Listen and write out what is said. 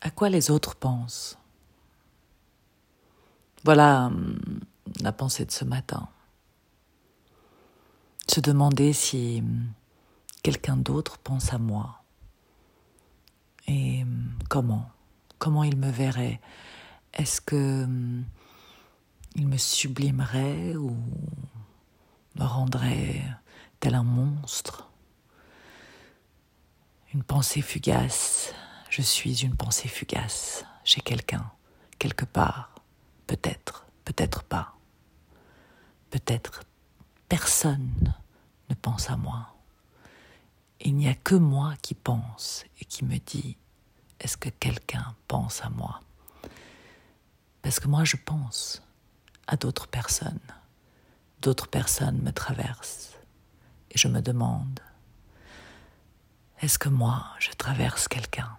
À quoi les autres pensent? Voilà hum, la pensée de ce matin. Se demander si hum, quelqu'un d'autre pense à moi. Et hum, comment? Comment il me verrait? Est-ce que il me sublimerait ou me rendrait tel un monstre? Une pensée fugace je suis une pensée fugace chez quelqu'un, quelque part, peut-être, peut-être pas. Peut-être personne ne pense à moi. Il n'y a que moi qui pense et qui me dit est-ce que quelqu'un pense à moi? Parce que moi je pense à d'autres personnes. D'autres personnes me traversent et je me demande est-ce que moi je traverse quelqu'un?